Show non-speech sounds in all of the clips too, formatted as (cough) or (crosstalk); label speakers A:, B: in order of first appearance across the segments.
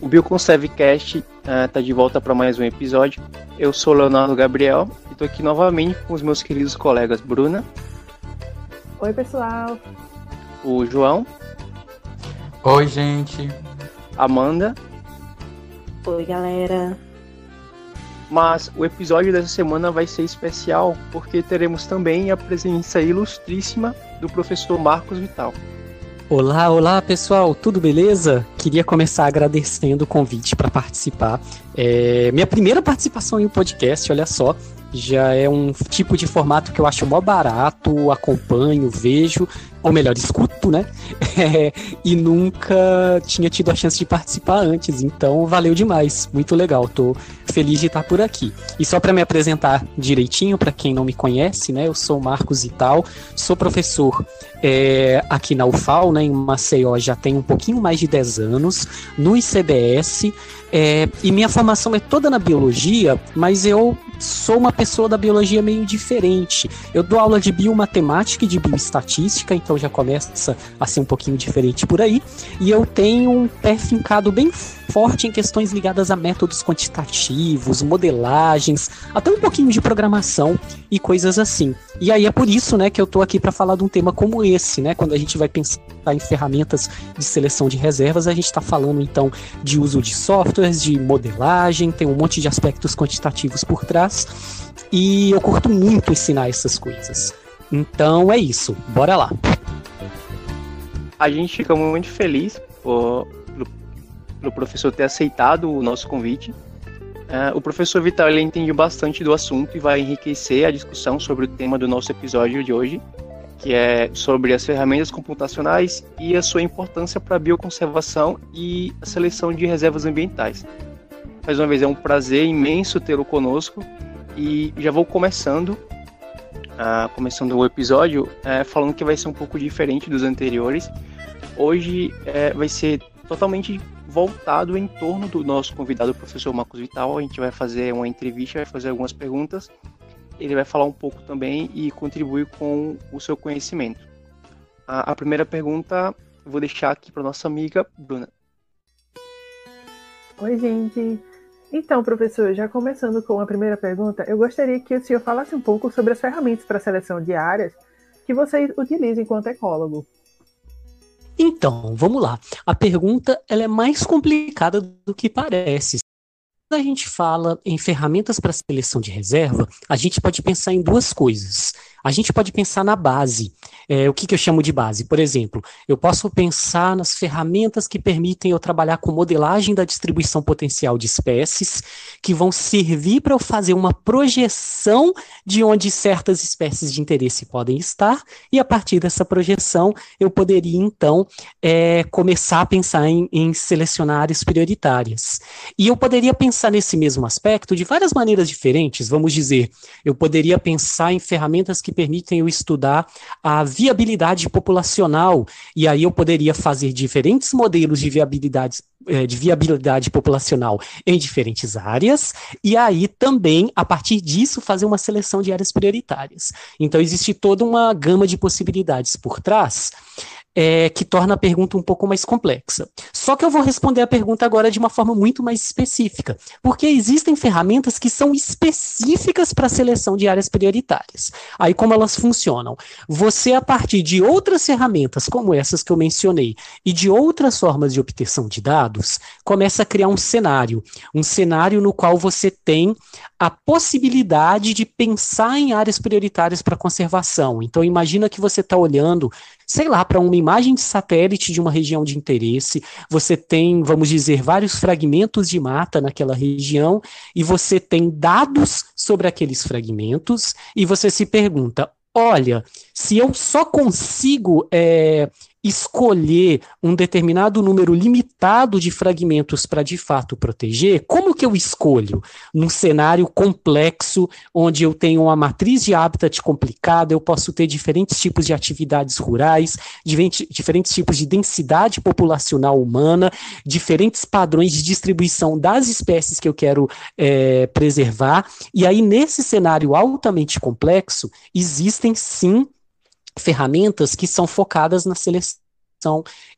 A: O Bioconservecast está uh, de volta para mais um episódio. Eu sou Leonardo Gabriel e estou aqui novamente com os meus queridos colegas Bruna.
B: Oi, pessoal.
A: O João.
C: Oi, gente.
A: Amanda.
D: Oi, galera.
A: Mas o episódio dessa semana vai ser especial porque teremos também a presença ilustríssima do professor Marcos Vital.
E: Olá, olá pessoal, tudo beleza? Queria começar agradecendo o convite para participar. É minha primeira participação em um podcast, olha só. Já é um tipo de formato que eu acho mó barato, acompanho, vejo, ou melhor, escuto, né? (laughs) É, e nunca tinha tido a chance de participar antes, então valeu demais, muito legal, tô feliz de estar por aqui. E só para me apresentar direitinho, para quem não me conhece, né? Eu sou Marcos Ital, sou professor é, aqui na UFAL, né, em Maceió, já tem um pouquinho mais de 10 anos, no ICBS, é, e minha formação é toda na biologia, mas eu sou uma pessoa da biologia meio diferente. Eu dou aula de biomatemática e de bioestatística, então já começa a ser um pouquinho diferente por aí. E eu tenho um pé fincado bem forte em questões ligadas a métodos quantitativos, modelagens, até um pouquinho de programação e coisas assim. E aí é por isso, né, que eu tô aqui para falar de um tema como esse, né? Quando a gente vai pensar em ferramentas de seleção de reservas, a gente está falando então de uso de softwares, de modelagem, tem um monte de aspectos quantitativos por trás. E eu curto muito ensinar essas coisas. Então é isso, bora lá.
A: A gente fica muito feliz por, pelo professor ter aceitado o nosso convite. Uh, o professor Vital ele entende bastante do assunto e vai enriquecer a discussão sobre o tema do nosso episódio de hoje, que é sobre as ferramentas computacionais e a sua importância para a bioconservação e a seleção de reservas ambientais. Mais uma vez, é um prazer imenso tê-lo conosco e já vou começando, uh, começando o episódio, uh, falando que vai ser um pouco diferente dos anteriores. Hoje uh, vai ser totalmente voltado em torno do nosso convidado, o professor Marcos Vital. A gente vai fazer uma entrevista, vai fazer algumas perguntas. Ele vai falar um pouco também e contribuir com o seu conhecimento. A, a primeira pergunta eu vou deixar aqui para nossa amiga Bruna.
B: Oi, gente. Então, professor, já começando com a primeira pergunta, eu gostaria que o senhor falasse um pouco sobre as ferramentas para seleção de áreas que você utiliza enquanto ecólogo.
E: Então, vamos lá. A pergunta ela é mais complicada do que parece. Quando a gente fala em ferramentas para seleção de reserva, a gente pode pensar em duas coisas. A gente pode pensar na base. É, o que, que eu chamo de base? Por exemplo, eu posso pensar nas ferramentas que permitem eu trabalhar com modelagem da distribuição potencial de espécies, que vão servir para eu fazer uma projeção de onde certas espécies de interesse podem estar, e a partir dessa projeção eu poderia então é, começar a pensar em, em selecionar áreas prioritárias. E eu poderia pensar nesse mesmo aspecto de várias maneiras diferentes. Vamos dizer, eu poderia pensar em ferramentas que permitem eu estudar a viabilidade populacional, e aí eu poderia fazer diferentes modelos de viabilidade, eh, de viabilidade populacional em diferentes áreas, e aí também, a partir disso, fazer uma seleção de áreas prioritárias. Então, existe toda uma gama de possibilidades por trás é, que torna a pergunta um pouco mais complexa. Só que eu vou responder a pergunta agora de uma forma muito mais específica, porque existem ferramentas que são específicas para a seleção de áreas prioritárias. Aí, como elas funcionam? Você, a partir de outras ferramentas, como essas que eu mencionei, e de outras formas de obtenção de dados, começa a criar um cenário. Um cenário no qual você tem a possibilidade de pensar em áreas prioritárias para conservação. Então, imagina que você está olhando sei lá, para uma imagem de satélite de uma região de interesse, você tem, vamos dizer, vários fragmentos de mata naquela região e você tem dados sobre aqueles fragmentos e você se pergunta: olha, se eu só consigo é, escolher um determinado número limitado de fragmentos para de fato proteger, como que eu escolho? Num cenário complexo, onde eu tenho uma matriz de habitat complicada, eu posso ter diferentes tipos de atividades rurais, diferentes tipos de densidade populacional humana, diferentes padrões de distribuição das espécies que eu quero é, preservar. E aí, nesse cenário altamente complexo, existem sim ferramentas que são focadas na seleção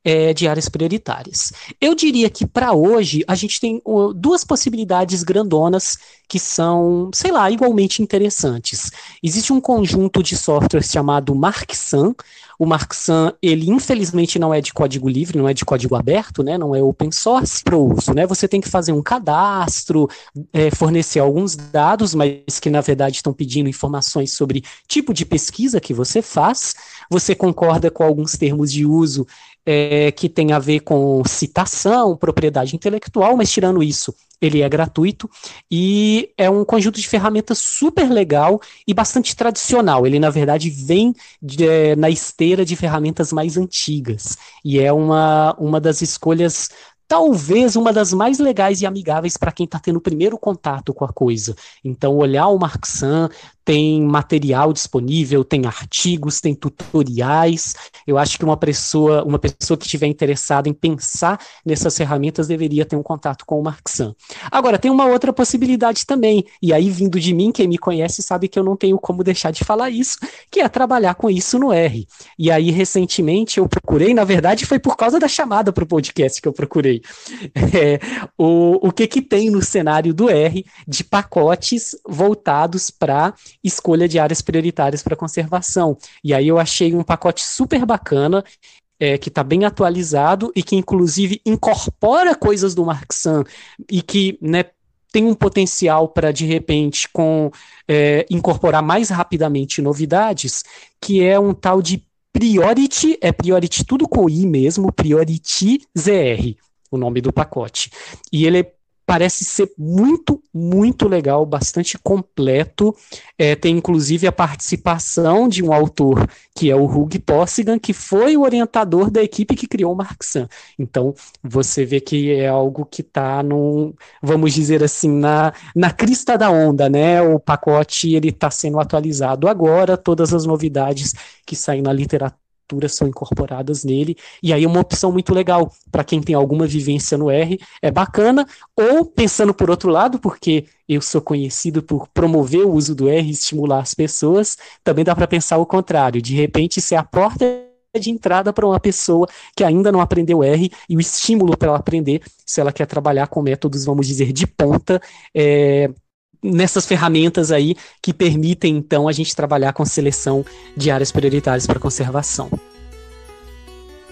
E: é, de áreas prioritárias. Eu diria que para hoje a gente tem duas possibilidades grandonas que são, sei lá, igualmente interessantes. Existe um conjunto de softwares chamado MarkSun. O MarkSun, ele infelizmente não é de código livre, não é de código aberto, né, não é open source para uso, né? Você tem que fazer um cadastro, é, fornecer alguns dados, mas que na verdade estão pedindo informações sobre tipo de pesquisa que você faz. Você concorda com alguns termos de uso é, que tem a ver com citação, propriedade intelectual, mas tirando isso, ele é gratuito e é um conjunto de ferramentas super legal e bastante tradicional. Ele, na verdade, vem de, é, na esteira de ferramentas mais antigas e é uma, uma das escolhas talvez uma das mais legais e amigáveis para quem está tendo o primeiro contato com a coisa. Então, olhar o Marxan, tem material disponível, tem artigos, tem tutoriais. Eu acho que uma pessoa, uma pessoa que estiver interessada em pensar nessas ferramentas deveria ter um contato com o Marxan. Agora, tem uma outra possibilidade também, e aí vindo de mim, quem me conhece sabe que eu não tenho como deixar de falar isso, que é trabalhar com isso no R. E aí, recentemente, eu procurei, na verdade, foi por causa da chamada para o podcast que eu procurei. (laughs) É, o, o que, que tem no cenário do R de pacotes voltados para escolha de áreas prioritárias para conservação. E aí eu achei um pacote super bacana, é, que está bem atualizado e que inclusive incorpora coisas do Marxan e que né, tem um potencial para, de repente, com é, incorporar mais rapidamente novidades, que é um tal de Priority, é Priority tudo com I mesmo, Priority ZR, o nome do pacote. E ele é parece ser muito, muito legal, bastante completo. É, tem inclusive a participação de um autor que é o Hugh Possigan, que foi o orientador da equipe que criou o Marxan. Então, você vê que é algo que está vamos dizer assim, na, na crista da onda, né? O pacote ele está sendo atualizado agora, todas as novidades que saem na literatura são incorporadas nele, e aí é uma opção muito legal para quem tem alguma vivência no R, é bacana, ou pensando por outro lado, porque eu sou conhecido por promover o uso do R e estimular as pessoas, também dá para pensar o contrário, de repente ser a porta de entrada para uma pessoa que ainda não aprendeu R e o estímulo para ela aprender, se ela quer trabalhar com métodos, vamos dizer, de ponta, é, nessas ferramentas aí que permitem então a gente trabalhar com seleção de áreas prioritárias para conservação.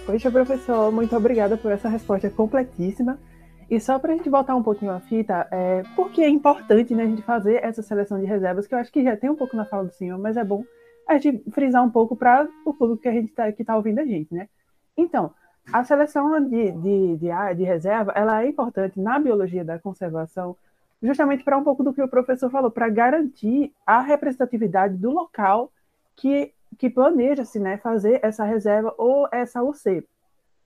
B: Poxa, professor, muito obrigada por essa resposta completíssima. E só para a gente voltar um pouquinho a fita, é, porque é importante né, a gente fazer essa seleção de reservas, que eu acho que já tem um pouco na fala do senhor, mas é bom a gente frisar um pouco para o público que a gente tá, que está ouvindo a gente, né? Então, a seleção de, de, de, de reserva, ela é importante na biologia da conservação, justamente para um pouco do que o professor falou, para garantir a representatividade do local que, que planeja-se né, fazer essa reserva ou essa UC,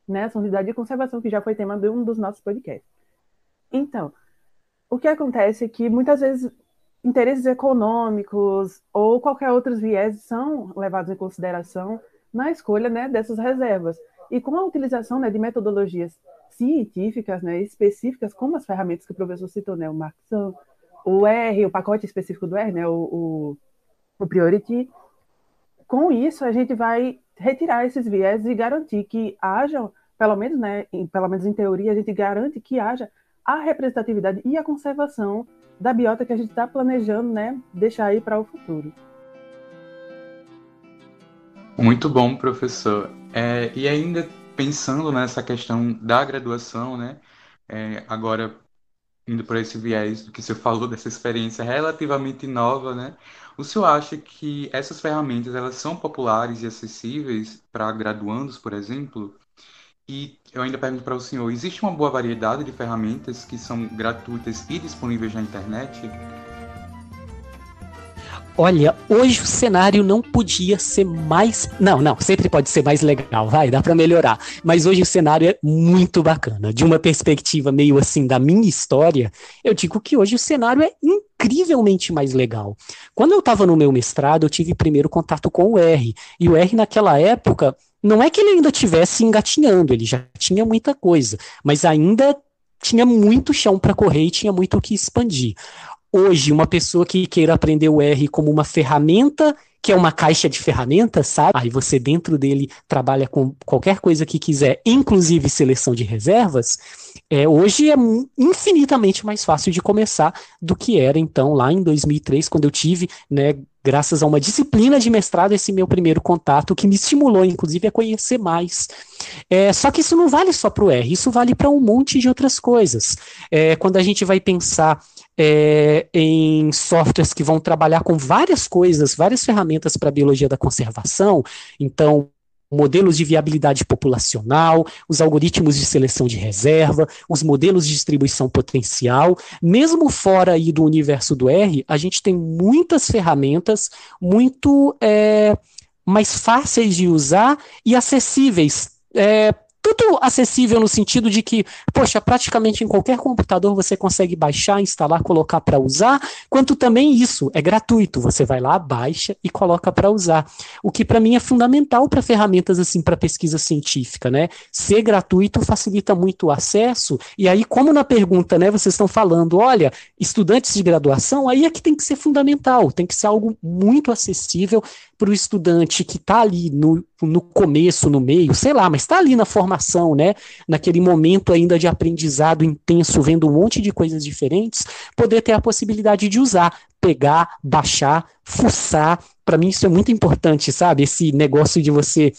B: né, essa unidade de conservação, que já foi tema de um dos nossos podcasts. Então, o que acontece é que muitas vezes interesses econômicos ou qualquer outros viés são levados em consideração na escolha né, dessas reservas. E com a utilização né, de metodologias científicas né, específicas, como as ferramentas que o professor citou, né, o Marxan, o R, o pacote específico do R, né, o, o, o Priority. Com isso, a gente vai retirar esses viés e garantir que haja, pelo menos, né, em, pelo menos em teoria, a gente garante que haja a representatividade e a conservação da biota que a gente está planejando né, deixar aí para o futuro.
C: Muito bom, professor. É, e ainda pensando nessa questão da graduação, né? É, agora indo por esse viés do que você falou (laughs) dessa experiência relativamente nova, né? O senhor acha que essas ferramentas elas são populares e acessíveis para graduandos, por exemplo? E eu ainda pergunto para o senhor, existe uma boa variedade de ferramentas que são gratuitas e disponíveis na internet?
E: Olha, hoje o cenário não podia ser mais. Não, não, sempre pode ser mais legal, vai, dá para melhorar. Mas hoje o cenário é muito bacana. De uma perspectiva meio assim da minha história, eu digo que hoje o cenário é incrivelmente mais legal. Quando eu estava no meu mestrado, eu tive primeiro contato com o R. E o R, naquela época, não é que ele ainda tivesse engatinhando, ele já tinha muita coisa, mas ainda tinha muito chão para correr e tinha muito o que expandir hoje uma pessoa que queira aprender o R como uma ferramenta que é uma caixa de ferramentas, sabe? Aí você dentro dele trabalha com qualquer coisa que quiser, inclusive seleção de reservas. É, hoje é infinitamente mais fácil de começar do que era então lá em 2003, quando eu tive, né, graças a uma disciplina de mestrado, esse meu primeiro contato, que me estimulou, inclusive, a conhecer mais. É, só que isso não vale só para o R, isso vale para um monte de outras coisas. É, quando a gente vai pensar é, em softwares que vão trabalhar com várias coisas, várias ferramentas para a biologia da conservação, então modelos de viabilidade populacional, os algoritmos de seleção de reserva, os modelos de distribuição potencial. Mesmo fora aí do universo do R, a gente tem muitas ferramentas muito é, mais fáceis de usar e acessíveis. É, tudo acessível no sentido de que, poxa, praticamente em qualquer computador você consegue baixar, instalar, colocar para usar, quanto também isso é gratuito. Você vai lá, baixa e coloca para usar. O que para mim é fundamental para ferramentas assim para pesquisa científica, né? Ser gratuito facilita muito o acesso. E aí, como na pergunta, né, vocês estão falando, olha, estudantes de graduação, aí é que tem que ser fundamental, tem que ser algo muito acessível para o estudante que está ali no, no começo, no meio, sei lá, mas está ali na formação, né? Naquele momento ainda de aprendizado intenso, vendo um monte de coisas diferentes, poder ter a possibilidade de usar, pegar, baixar, fuçar. Para mim isso é muito importante, sabe? Esse negócio de você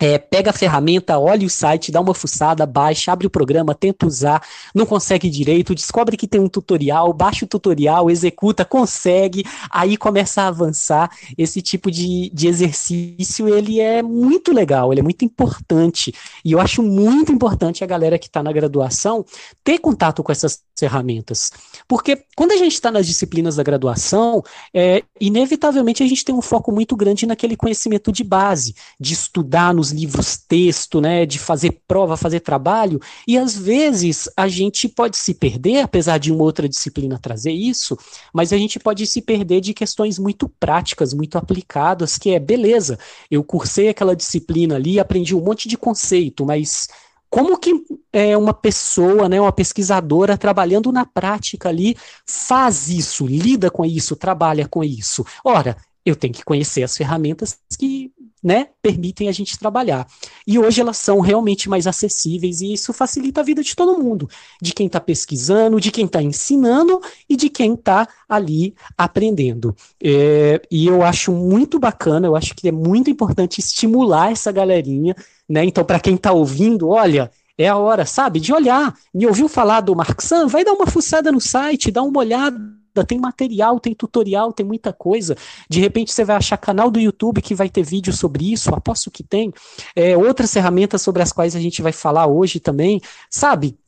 E: é, pega a ferramenta, olha o site, dá uma fuçada, baixa, abre o programa, tenta usar, não consegue direito, descobre que tem um tutorial, baixa o tutorial, executa, consegue, aí começa a avançar. Esse tipo de, de exercício, ele é muito legal, ele é muito importante. E eu acho muito importante a galera que está na graduação ter contato com essas ferramentas. Porque quando a gente está nas disciplinas da graduação, é, inevitavelmente a gente tem um foco muito grande naquele conhecimento de base, de estudar nos livros texto, né, de fazer prova, fazer trabalho, e às vezes a gente pode se perder, apesar de uma outra disciplina trazer isso, mas a gente pode se perder de questões muito práticas, muito aplicadas, que é, beleza, eu cursei aquela disciplina ali, aprendi um monte de conceito, mas como que é, uma pessoa, né, uma pesquisadora trabalhando na prática ali faz isso, lida com isso, trabalha com isso? Ora, eu tenho que conhecer as ferramentas que né, permitem a gente trabalhar. E hoje elas são realmente mais acessíveis e isso facilita a vida de todo mundo, de quem está pesquisando, de quem está ensinando e de quem está ali aprendendo. É, e eu acho muito bacana, eu acho que é muito importante estimular essa galerinha, né? Então, para quem está ouvindo, olha, é a hora, sabe, de olhar. Me ouviu falar do Marxan? Vai dar uma fuçada no site, dá uma olhada tem material, tem tutorial, tem muita coisa. De repente você vai achar canal do YouTube que vai ter vídeo sobre isso, aposto que tem. É, outras ferramentas sobre as quais a gente vai falar hoje também, sabe?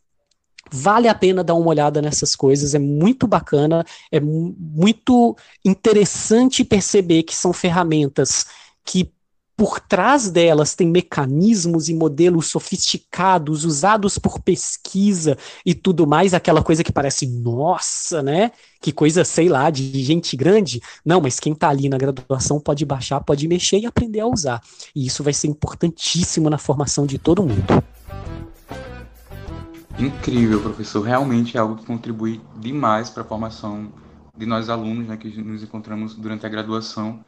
E: Vale a pena dar uma olhada nessas coisas, é muito bacana, é muito interessante perceber que são ferramentas que por trás delas tem mecanismos e modelos sofisticados usados por pesquisa e tudo mais, aquela coisa que parece, nossa, né? Que coisa, sei lá, de gente grande. Não, mas quem está ali na graduação pode baixar, pode mexer e aprender a usar. E isso vai ser importantíssimo na formação de todo mundo.
C: Incrível, professor. Realmente é algo que contribui demais para a formação de nós alunos né, que nos encontramos durante a graduação.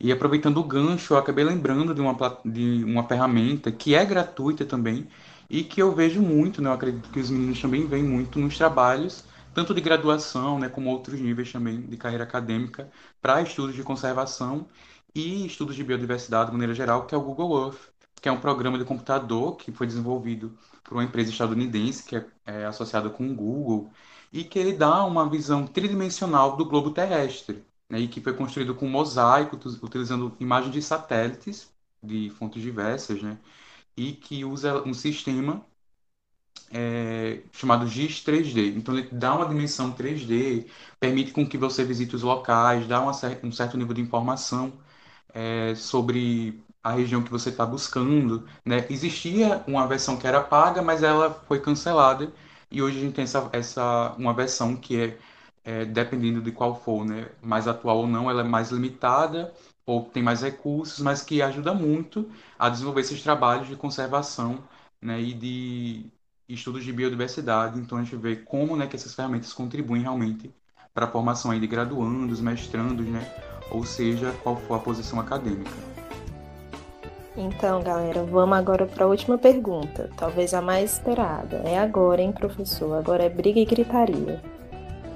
C: E aproveitando o gancho, eu acabei lembrando de uma, de uma ferramenta que é gratuita também e que eu vejo muito, né? Eu acredito que os meninos também veem muito nos trabalhos, tanto de graduação, né, como outros níveis também de carreira acadêmica, para estudos de conservação e estudos de biodiversidade de maneira geral, que é o Google Earth, que é um programa de computador que foi desenvolvido por uma empresa estadunidense que é, é associada com o Google e que ele dá uma visão tridimensional do globo terrestre né, e que foi construído com mosaico, utilizando imagens de satélites de fontes diversas, né, e que usa um sistema é, chamado GIS 3D. Então ele dá uma dimensão 3D, permite com que você visite os locais, dá uma, um certo nível de informação é, sobre a região que você está buscando. Né? Existia uma versão que era paga, mas ela foi cancelada e hoje a gente tem essa, essa uma versão que é é, dependendo de qual for, né, mais atual ou não, ela é mais limitada ou tem mais recursos, mas que ajuda muito a desenvolver esses trabalhos de conservação né, e de estudos de biodiversidade. Então a gente vê como né, que essas ferramentas contribuem realmente para a formação aí de graduandos, mestrandos, né, ou seja, qual for a posição acadêmica.
D: Então, galera, vamos agora para a última pergunta, talvez a mais esperada. É agora, hein, professor? Agora é briga e gritaria.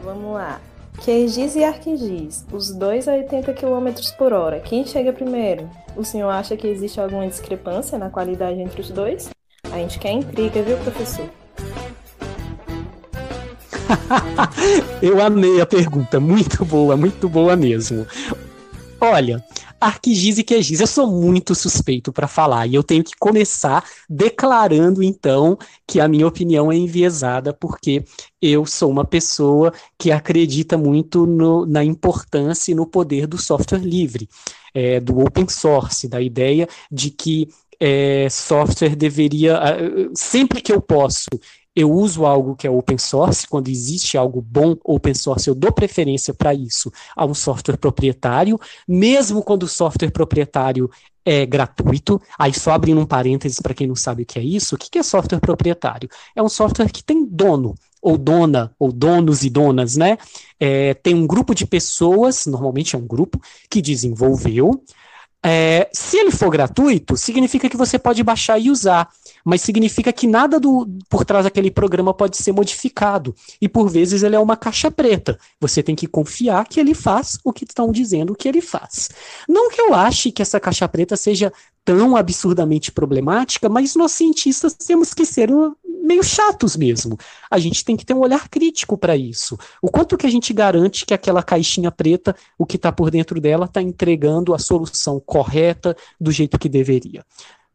D: Vamos lá. QGIS e ArcGIS, os dois a 80 km por hora. Quem chega primeiro? O senhor acha que existe alguma discrepância na qualidade entre os dois? A gente quer intriga, viu, professor? (laughs)
E: Eu amei a pergunta, muito boa, muito boa mesmo. Olha, ArcGIS e QGIS, eu sou muito suspeito para falar e eu tenho que começar declarando então que a minha opinião é enviesada porque eu sou uma pessoa que acredita muito no, na importância e no poder do software livre, é, do open source, da ideia de que é, software deveria, sempre que eu posso, eu uso algo que é open source, quando existe algo bom open source, eu dou preferência para isso a um software proprietário, mesmo quando o software proprietário é gratuito. Aí, só abrindo um parênteses para quem não sabe o que é isso, o que é software proprietário? É um software que tem dono, ou dona, ou donos e donas, né? É, tem um grupo de pessoas, normalmente é um grupo, que desenvolveu. É, se ele for gratuito, significa que você pode baixar e usar mas significa que nada do, por trás daquele programa pode ser modificado. E por vezes ele é uma caixa preta. Você tem que confiar que ele faz o que estão dizendo que ele faz. Não que eu ache que essa caixa preta seja tão absurdamente problemática, mas nós cientistas temos que ser meio chatos mesmo. A gente tem que ter um olhar crítico para isso. O quanto que a gente garante que aquela caixinha preta, o que está por dentro dela, está entregando a solução correta do jeito que deveria.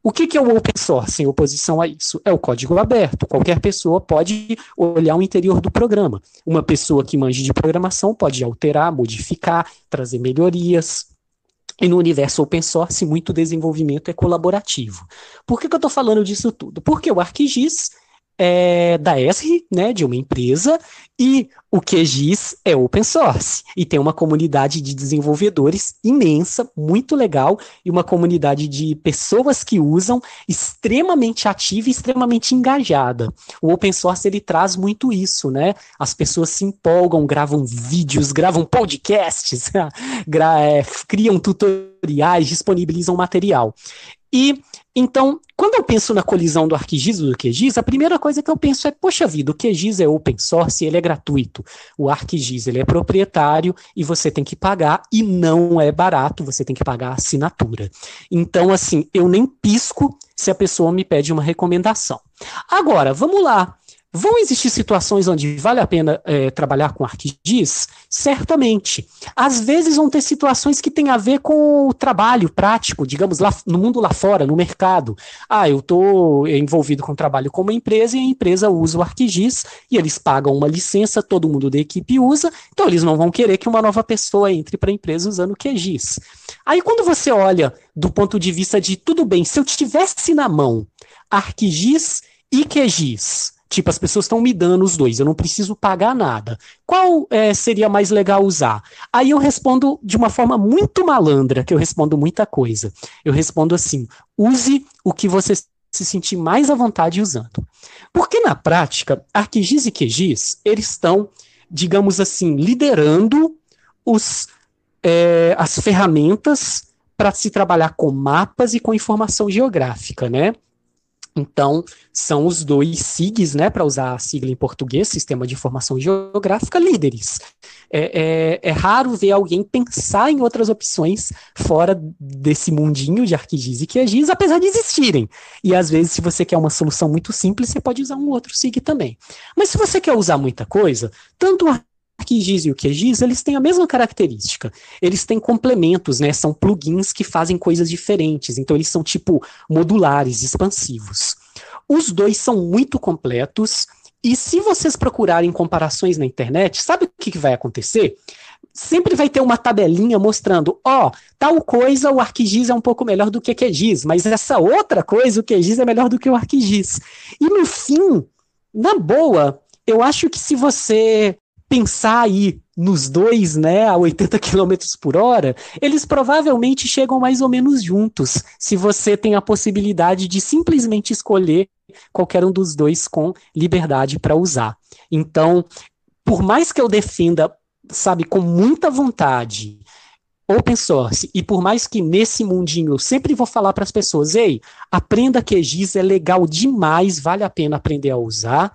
E: O que, que é o open source em oposição a isso? É o código aberto. Qualquer pessoa pode olhar o interior do programa. Uma pessoa que manje de programação pode alterar, modificar, trazer melhorias. E no universo open source, muito desenvolvimento é colaborativo. Por que, que eu estou falando disso tudo? Porque o ArcGIS é da Esri, né, de uma empresa, e o QGIS é open source e tem uma comunidade de desenvolvedores imensa, muito legal, e uma comunidade de pessoas que usam extremamente ativa e extremamente engajada. O open source ele traz muito isso, né? As pessoas se empolgam, gravam vídeos, gravam podcasts, (laughs) gra é, criam tutoriais, disponibilizam material. E então, quando eu penso na colisão do ArcGIS e do QGIS, a primeira coisa que eu penso é, poxa vida, o QGIS é open source, ele é gratuito. O ArcGIS ele é proprietário e você tem que pagar e não é barato, você tem que pagar a assinatura. Então, assim, eu nem pisco se a pessoa me pede uma recomendação. Agora, vamos lá. Vão existir situações onde vale a pena é, trabalhar com ArcGIS? Certamente. Às vezes vão ter situações que têm a ver com o trabalho prático, digamos, lá no mundo lá fora, no mercado. Ah, eu estou envolvido com trabalho com uma empresa e a empresa usa o ArcGIS e eles pagam uma licença, todo mundo da equipe usa, então eles não vão querer que uma nova pessoa entre para a empresa usando o QGIS. Aí quando você olha do ponto de vista de, tudo bem, se eu tivesse na mão ArcGIS e QGIS, Tipo, as pessoas estão me dando os dois, eu não preciso pagar nada. Qual é, seria mais legal usar? Aí eu respondo de uma forma muito malandra, que eu respondo muita coisa. Eu respondo assim: use o que você se sentir mais à vontade usando. Porque na prática, ArcGIS e QGIS, eles estão, digamos assim, liderando os, é, as ferramentas para se trabalhar com mapas e com informação geográfica, né? Então, são os dois SIGs, né, para usar a sigla em português, Sistema de Informação Geográfica, líderes. É, é, é, raro ver alguém pensar em outras opções fora desse mundinho de ArcGIS e QGIS, apesar de existirem. E às vezes, se você quer uma solução muito simples, você pode usar um outro SIG também. Mas se você quer usar muita coisa, tanto o ArcGIS e o QGIS, eles têm a mesma característica. Eles têm complementos, né? São plugins que fazem coisas diferentes. Então, eles são tipo modulares, expansivos. Os dois são muito completos. E se vocês procurarem comparações na internet, sabe o que, que vai acontecer? Sempre vai ter uma tabelinha mostrando, ó, oh, tal coisa o ArcGIS é um pouco melhor do que o QGIS, mas essa outra coisa o QGIS é melhor do que o ArcGIS. E no fim, na boa, eu acho que se você pensar aí nos dois, né, a 80 km (laughs) por hora, eles provavelmente chegam mais ou menos juntos, se você tem a possibilidade de simplesmente escolher qualquer um dos dois com liberdade para usar. Então, por mais que eu defenda, sabe, com muita vontade, open source, e por mais que nesse mundinho eu sempre vou falar para as pessoas, ei, aprenda QGIS, é legal demais, vale a pena aprender a usar.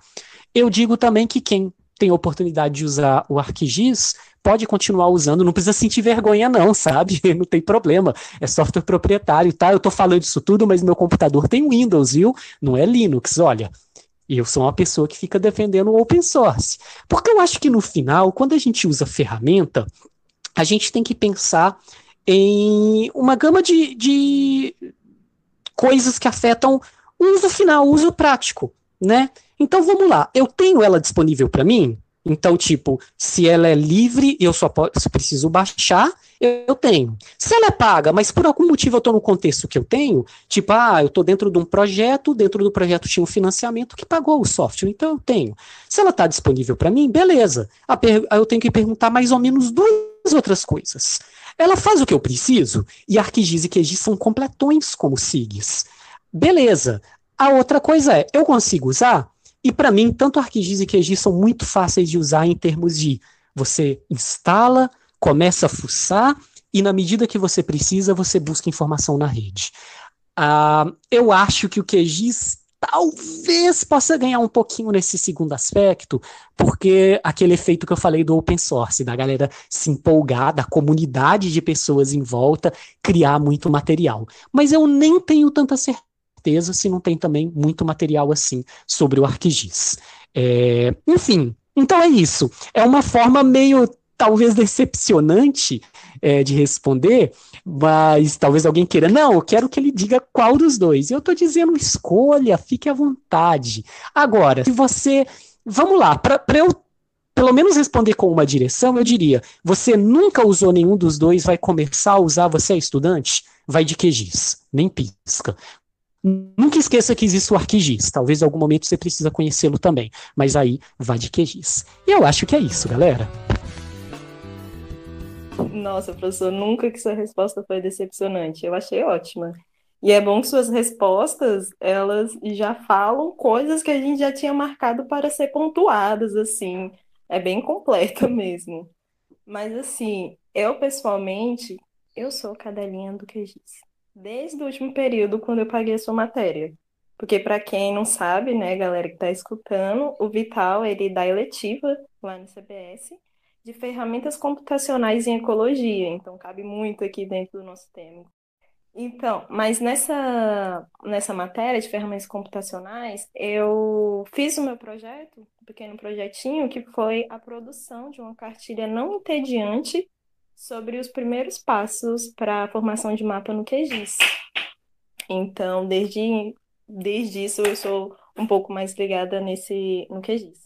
E: Eu digo também que quem tem oportunidade de usar o ArcGIS pode continuar usando, não precisa sentir vergonha não, sabe? (laughs) Não tem problema, é software proprietário, tá? Eu tô falando isso tudo, mas meu computador tem Windows, viu? Não é Linux, olha. Eu sou uma pessoa que fica defendendo o open source. Porque eu acho que no final, quando a gente usa ferramenta, a gente tem que pensar em uma gama de, de coisas que afetam o uso final, o uso prático, né? Então vamos lá, eu tenho ela disponível para mim? Então, tipo, se ela é livre e eu só, posso, preciso baixar, eu tenho. Se ela é paga, mas por algum motivo eu estou no contexto que eu tenho, tipo, ah, eu estou dentro de um projeto, dentro do projeto tinha um financiamento que pagou o software, então eu tenho. Se ela está disponível para mim, beleza. Eu tenho que perguntar mais ou menos duas outras coisas. Ela faz o que eu preciso? E ArcGIS e QGIS são completões como SIGs. Beleza. A outra coisa é, eu consigo usar? E para mim, tanto ArcGIS e QGIS são muito fáceis de usar em termos de você instala, começa a fuçar e na medida que você precisa, você busca informação na rede. Uh, eu acho que o QGIS talvez possa ganhar um pouquinho nesse segundo aspecto, porque aquele efeito que eu falei do open source, da galera se empolgar, da comunidade de pessoas em volta, criar muito material. Mas eu nem tenho tanta certeza certeza se não tem também muito material assim sobre o ArcGIS. É, enfim, então é isso. É uma forma meio talvez decepcionante é, de responder, mas talvez alguém queira, não, eu quero que ele diga qual dos dois. Eu estou dizendo escolha, fique à vontade. Agora, se você. Vamos lá, para eu pelo menos responder com uma direção, eu diria: você nunca usou nenhum dos dois, vai começar a usar, você é estudante? Vai de QGIS, nem pisca. Nunca esqueça que existe o ArcGIS. Talvez em algum momento você precisa conhecê-lo também. Mas aí, vá de QGIS. E eu acho que é isso, galera.
D: Nossa, professor, nunca que sua resposta foi decepcionante. Eu achei ótima. E é bom que suas respostas, elas já falam coisas que a gente já tinha marcado para ser pontuadas, assim. É bem completa (laughs) mesmo. Mas, assim, eu pessoalmente, eu sou cadelinha do QGIS. Desde o último período, quando eu paguei a sua matéria. Porque, para quem não sabe, né, galera que está escutando, o Vital, ele dá eletiva lá no CBS de ferramentas computacionais em ecologia. Então, cabe muito aqui dentro do nosso tema. Então, mas nessa, nessa matéria de ferramentas computacionais, eu fiz o meu projeto, um pequeno projetinho, que foi a produção de uma cartilha não entediante sobre os primeiros passos para a formação de mapa no QGIS. Então, desde, desde isso, eu sou um pouco mais ligada nesse, no QGIS.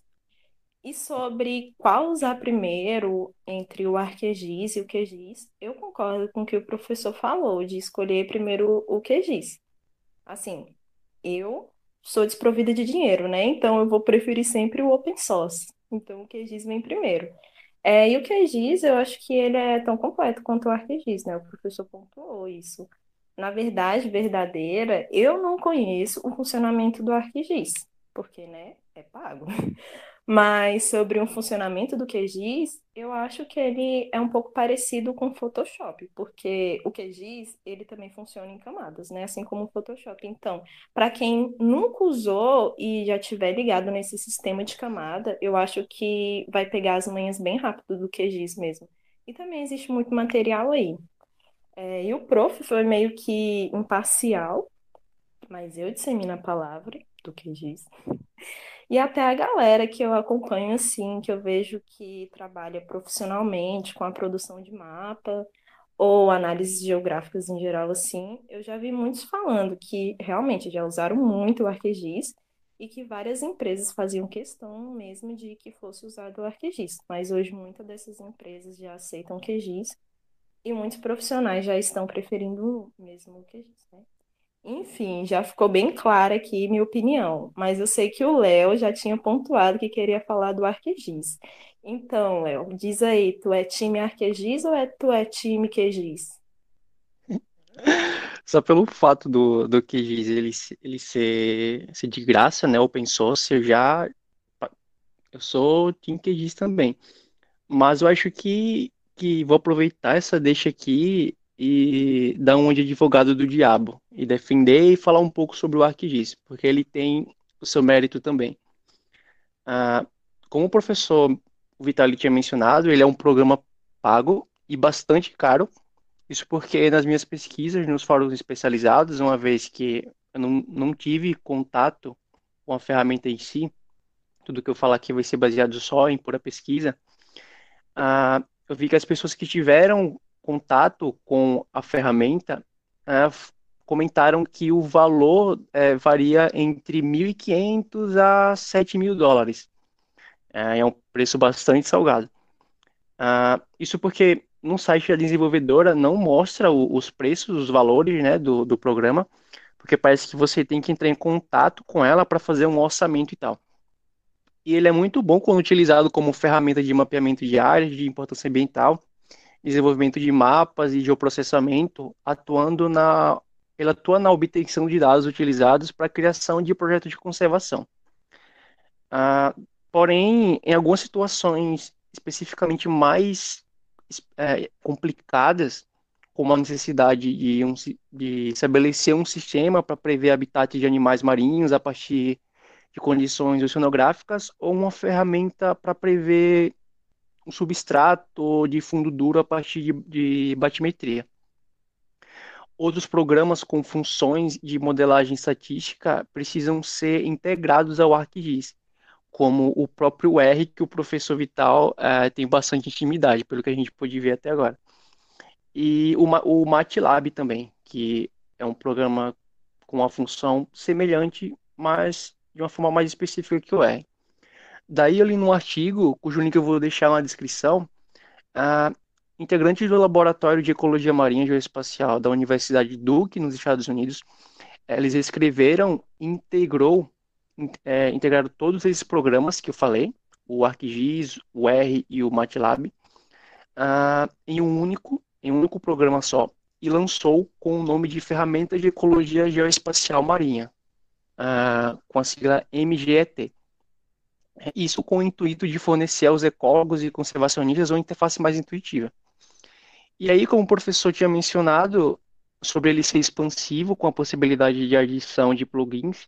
D: E sobre qual usar primeiro entre o ArcGIS e o QGIS, eu concordo com o que o professor falou, de escolher primeiro o QGIS. Assim, eu sou desprovida de dinheiro, né? Então eu vou preferir sempre o open source. Então o QGIS vem primeiro. É, e o QGIS, eu acho que ele é tão completo quanto o ArcGIS, né? O professor pontuou isso. Na verdade, verdadeira, eu não conheço o funcionamento do ArcGIS, porque, né, é pago. (laughs) Mas sobre o funcionamento do QGIS, eu acho que ele é um pouco parecido com o Photoshop, porque o QGIS, ele também funciona em camadas, né? Assim como o Photoshop. Então, para quem nunca usou e já tiver ligado nesse sistema de camada, eu acho que vai pegar as manhas bem rápido do QGIS mesmo. E também existe muito material aí. É, e o prof foi meio que imparcial, mas eu dissemino a palavra do QGIS. (laughs) E até a galera que eu acompanho, assim, que eu vejo que trabalha profissionalmente com a produção de mapa ou análises geográficas em geral, assim, eu já vi muitos falando que realmente já usaram muito o ArcGIS e que várias empresas faziam questão mesmo de que fosse usado o ArcGIS. Mas hoje muitas dessas empresas já aceitam o QGIS e muitos profissionais já estão preferindo mesmo o QGIS, né? Enfim, já ficou bem clara aqui minha opinião, mas eu sei que o Léo já tinha pontuado que queria falar do Arquegis. Então, Léo, diz aí, tu é time Arquegis ou é, tu é time Quegis?
A: Só pelo fato do, do QGIS ele, ele ser, ser de graça, né, open source, eu já eu sou Team QGIS também. Mas eu acho que que vou aproveitar essa deixa aqui e dar um de advogado do diabo e defender e falar um pouco sobre o ArcGIS, porque ele tem o seu mérito também. Ah, como o professor Vitali tinha mencionado, ele é um programa pago e bastante caro. Isso porque nas minhas pesquisas, nos fóruns especializados, uma vez que eu não, não tive contato com a ferramenta em si, tudo que eu falar aqui vai ser baseado só em pura pesquisa, ah, eu vi que as pessoas que tiveram contato com a ferramenta é, comentaram que o valor é, varia entre 1.500 a 7.000 dólares. É, é, um preço bastante salgado. Uh, isso porque no site da desenvolvedora não mostra o, os preços, os valores né, do, do programa, porque parece que você tem que entrar em contato com ela para fazer um orçamento e tal. E ele é muito bom quando utilizado como ferramenta de mapeamento de áreas de importância ambiental desenvolvimento de mapas e geoprocessamento, atuando na, ele atua na obtenção de dados utilizados para a criação de projetos de conservação. Ah, porém, em algumas situações especificamente mais é, complicadas, como a necessidade de, um, de estabelecer um sistema para prever habitats de animais marinhos a partir de condições oceanográficas, ou uma ferramenta para prever um substrato de fundo duro a partir de, de batimetria. Outros programas com funções de modelagem estatística precisam ser integrados ao ArcGIS, como o próprio R, que o professor Vital uh, tem bastante intimidade, pelo que a gente pôde ver até agora. E o, o MATLAB também, que é um programa com uma função semelhante, mas de uma forma mais específica que o R. Daí, ali no artigo, cujo link eu vou deixar na descrição, integrantes do Laboratório de Ecologia Marinha e Geoespacial da Universidade Duke, nos Estados Unidos, eles escreveram, integrou, é, integraram todos esses programas que eu falei, o ArcGIS, o R e o MATLAB, uh, em um único, em um único programa só, e lançou com o nome de Ferramenta de Ecologia Geoespacial Marinha, uh, com a sigla MGET. Isso com o intuito de fornecer aos ecólogos e conservacionistas uma interface mais intuitiva. E aí, como o professor tinha mencionado, sobre ele ser expansivo, com a possibilidade de adição de plugins,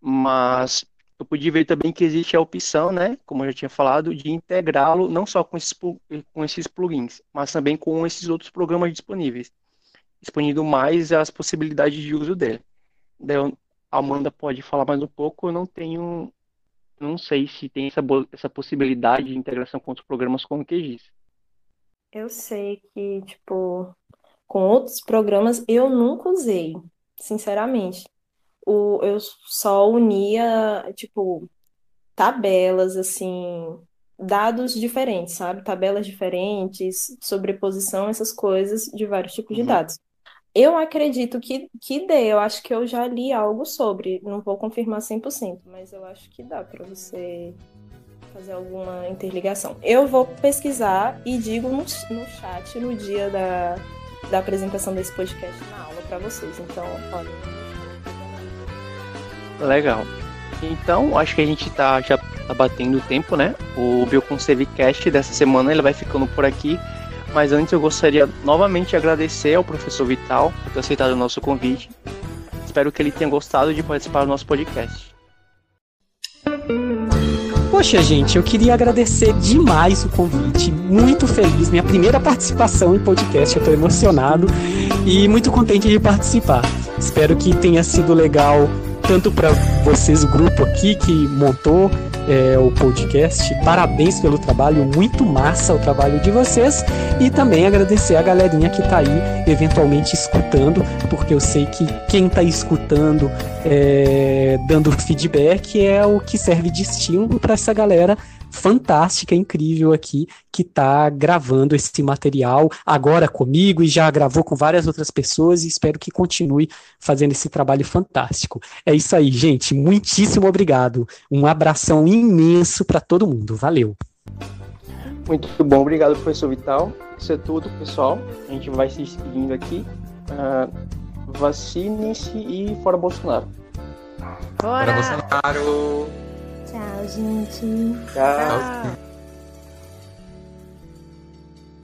A: mas eu pude ver também que existe a opção, né, como eu já tinha falado, de integrá-lo não só com esses, com esses plugins, mas também com esses outros programas disponíveis, expandindo mais as possibilidades de uso dele. Daí, a Amanda pode falar mais um pouco, eu não tenho não sei se tem essa, essa possibilidade de integração com outros programas como o QGIS.
D: Eu sei que, tipo, com outros programas eu nunca usei, sinceramente. O, eu só unia, tipo, tabelas, assim, dados diferentes, sabe? Tabelas diferentes, sobreposição, essas coisas de vários tipos de uhum. dados. Eu acredito que, que dê, eu acho que eu já li algo sobre, não vou confirmar 100%, mas eu acho que dá para você fazer alguma interligação. Eu vou pesquisar e digo no, no chat no dia da, da apresentação desse podcast na aula para vocês. Então, olha.
A: Legal. Então, acho que a gente tá, já tá batendo o tempo, né? O Bioconservecast dessa semana ele vai ficando por aqui. Mas antes eu gostaria novamente de agradecer ao professor Vital por ter aceitado o nosso convite. Espero que ele tenha gostado de participar do nosso podcast.
E: Poxa, gente, eu queria agradecer demais o convite. Muito feliz, minha primeira participação em podcast. Eu tô emocionado e muito contente de participar. Espero que tenha sido legal tanto para vocês, o grupo aqui que montou, é, o podcast. Parabéns pelo trabalho, muito massa o trabalho de vocês. E também agradecer a galerinha que está aí, eventualmente escutando, porque eu sei que quem está escutando, é, dando feedback, é o que serve de estímulo para essa galera fantástica, incrível aqui, que está gravando esse material agora comigo e já gravou com várias outras pessoas e espero que continue fazendo esse trabalho fantástico. É isso aí, gente. Muitíssimo obrigado. Um abração imenso para todo mundo. Valeu.
A: Muito bom, obrigado, professor Vital. Isso é tudo, pessoal. A gente vai se seguindo aqui. Uh, Vacine-se e fora Bolsonaro.
C: Fora Bolsonaro!
D: Tchau, gente.
A: Tchau. Tchau.